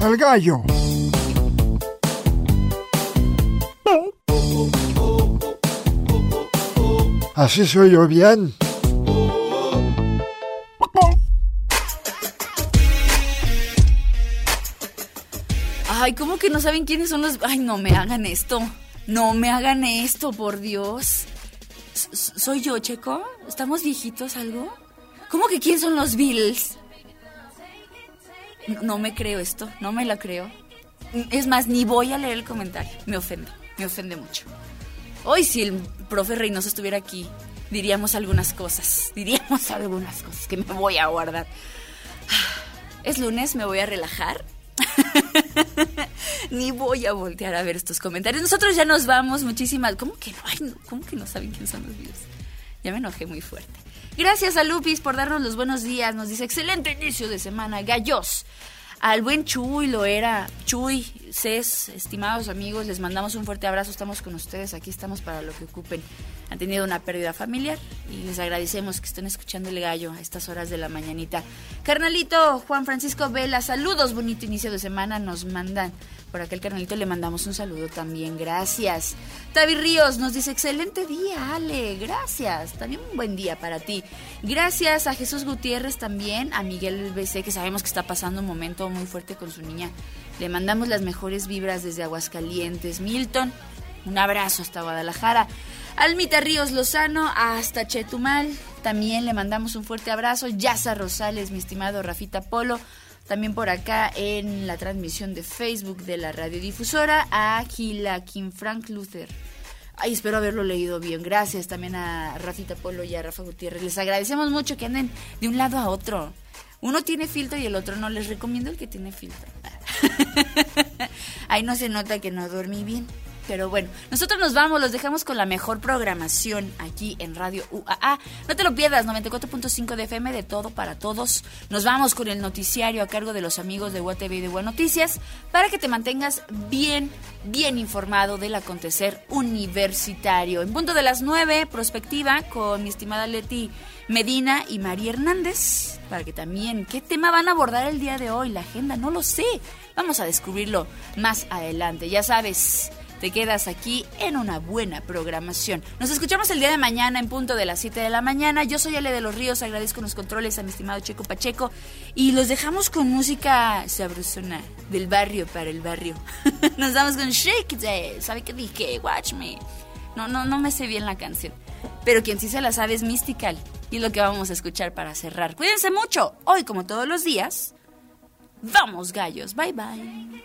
El gallo. Así soy yo bien. Ay, ¿cómo que no saben quiénes son los... Ay, no me hagan esto. No me hagan esto, por Dios. ¿Soy yo, Checo? ¿Estamos viejitos algo? ¿Cómo que quién son los? No, no me creo esto, no me la creo. Es más, ni voy a leer el comentario. Me ofende, me ofende mucho. Hoy si el profe Reynoso estuviera aquí, diríamos algunas cosas. Diríamos algunas cosas que me voy a guardar. Es lunes, me voy a relajar. Ni voy a voltear a ver estos comentarios. Nosotros ya nos vamos. Muchísimas. ¿Cómo que no? Ay, ¿Cómo que no saben quién son los videos? Ya me enojé muy fuerte. Gracias a Lupis por darnos los buenos días. Nos dice excelente inicio de semana. Gallos. Al buen Chuy lo era. Chuy, Cés, estimados amigos, les mandamos un fuerte abrazo. Estamos con ustedes. Aquí estamos para lo que ocupen. Han tenido una pérdida familiar y les agradecemos que estén escuchando el gallo a estas horas de la mañanita. Carnalito Juan Francisco Vela, saludos, bonito inicio de semana. Nos mandan por aquel carnalito le mandamos un saludo también, gracias. Tavi Ríos nos dice, excelente día, Ale, gracias. También un buen día para ti. Gracias a Jesús Gutiérrez también, a Miguel BC, que sabemos que está pasando un momento muy fuerte con su niña. Le mandamos las mejores vibras desde Aguascalientes. Milton, un abrazo hasta Guadalajara. Almita Ríos Lozano hasta Chetumal. También le mandamos un fuerte abrazo. Yaza Rosales, mi estimado Rafita Polo. También por acá en la transmisión de Facebook de la radiodifusora a Gila Kim Frank Luther. Ay, espero haberlo leído bien. Gracias también a Rafita Polo y a Rafa Gutiérrez. Les agradecemos mucho que anden de un lado a otro. Uno tiene filtro y el otro no. Les recomiendo el que tiene filtro. Ahí no se nota que no dormí bien. Pero bueno, nosotros nos vamos, los dejamos con la mejor programación aquí en Radio UAA. No te lo pierdas, 94.5 de FM de todo para todos. Nos vamos con el noticiario a cargo de los amigos de UATV y de Buenas Noticias para que te mantengas bien, bien informado del acontecer universitario. En punto de las 9, prospectiva con mi estimada Leti Medina y María Hernández para que también, ¿qué tema van a abordar el día de hoy? La agenda, no lo sé. Vamos a descubrirlo más adelante. Ya sabes te quedas aquí en una buena programación. Nos escuchamos el día de mañana en punto de las 7 de la mañana. Yo soy Ale de los Ríos, agradezco los controles a mi estimado Checo Pacheco y los dejamos con música sabrosona del barrio para el barrio. Nos damos con Shake Day. ¿Sabe qué dije? Watch me. No, no, no me sé bien la canción. Pero quien sí se la sabe es Mystical. Y lo que vamos a escuchar para cerrar. Cuídense mucho. Hoy, como todos los días, vamos gallos. Bye bye.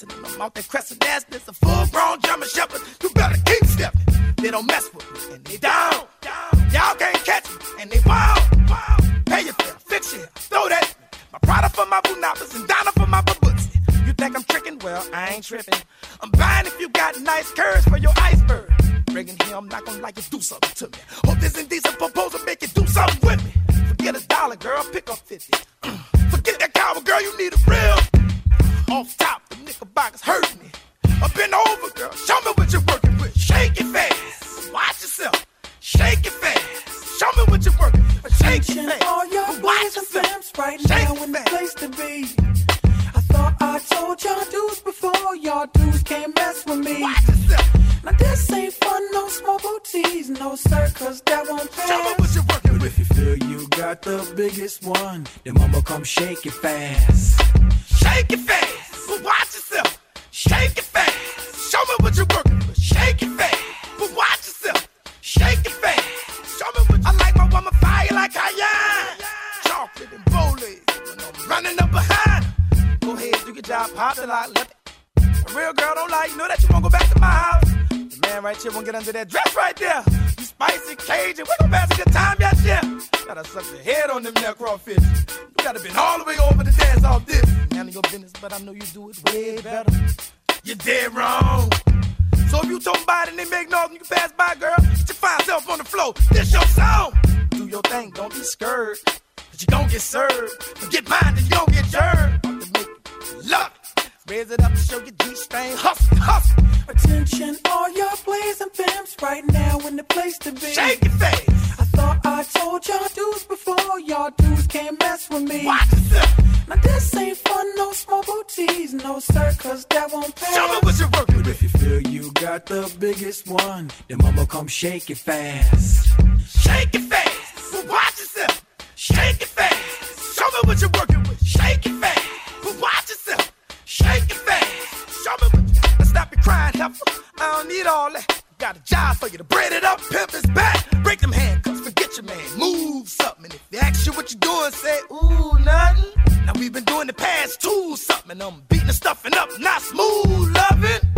And I'm out there crescent ass. a full grown German shepherd. You better keep stepping. They don't mess with me. And they down. Y'all can't catch me. And they wild. Pay your fare. Fix it. Throw that. My Prada for my Bunapas and Donna for my Baboots. You think I'm tricking? Well, I ain't tripping. I'm buying if you got nice curves for your iceberg. Bringing here, I'm not gonna like you do something to me. Hope this indecent proposal make you do something with me. Forget a dollar, girl, pick up 50. Forget that cowboy, girl, you need a real. Off top, the knickerbockers hurt me. Up and over, girl, show me what you're working with. Shake it fast, watch yourself. Shake it fast, show me what you're working with. Shake it fast, all your watch yourself. right Shake now in the place to be. I told y'all dudes before, y'all dudes can't mess with me. Now this ain't fun, no small booties, no sir, cause that won't pass. Show me what you're working with. If you feel you got the biggest one, then mama come shake it fast. Shake it fast, but watch yourself. Shake it fast, show me what you're working with. Shake it fast, but watch yourself. Shake it fast, show me what you're. I like my woman fire like cayenne. Chocolate and bowling, when I'm running up behind. Do job, pop the lock, let it. A real girl don't like, you know that you won't go back to my house. The man right here won't get under that dress right there. You spicy Cajun, we gon' pass a good time, yes, yeah. Gotta suck your head on them neck crawfish. You gotta been all the way over to dance off this. Handle your business, but I know you do it way better. You're dead wrong. So if you talking about it and they make noise you can pass by, girl, get your fine self on the floor. This your song. Do your thing, don't be scared. Cause you gon' get served. Forget mine, then you gon' get jerked. About to make you love it. Raise it up and show your G-string. Hustle, hustle. Attention, all your plays and pimps right now in the place to be. Shake it fast. I thought I told y'all dudes before, y'all dudes can't mess with me. Watch yourself. Now this ain't fun, no small booties, no sir, cause that won't pass. Show me what you're working with. If you feel you got the biggest one, then mama come shake it fast. Shake it fast. But watch yourself. Shake it fast. Show me what you're working with. Shake it fast. Show me what you... Now stop your crying, heifer. I don't need all that. Got a job for you to braid it up, pimp his back. Break them handcuffs, forget your man. Move something. And if they ask you what you doing, say, ooh, nothing. Now we've been doing the past two something. I'm beating the stuffing up, not smooth loving.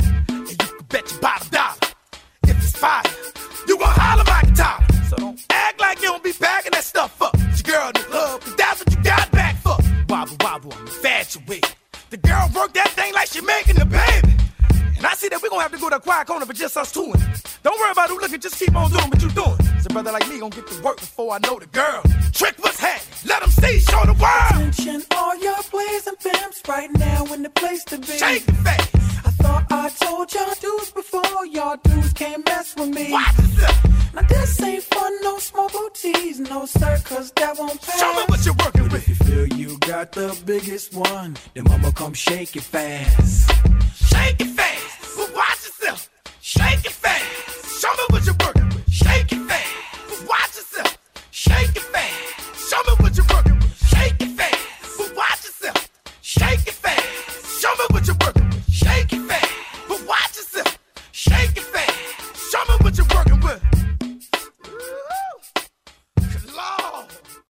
Quiet corner for just us two. Don't worry about who looking, just keep on doing what you doing. So brother like me gon' get to work before I know the girl. Trick what's happening, let them see, show the world. Attention, all your plays and pimps right now in the place to be. Shake it fast. I thought I told y'all dudes before, y'all dudes can't mess with me. Now this ain't fun, no small booties, no sir, cause that won't pass. Show me what you're working with. If you feel you got the biggest one, then mama come shake it fast. Shake it fast, but watch yourself. Shake it fast. Show me what you're working with. Shake it fast, but watch yourself. Shake it fast. Show me what you're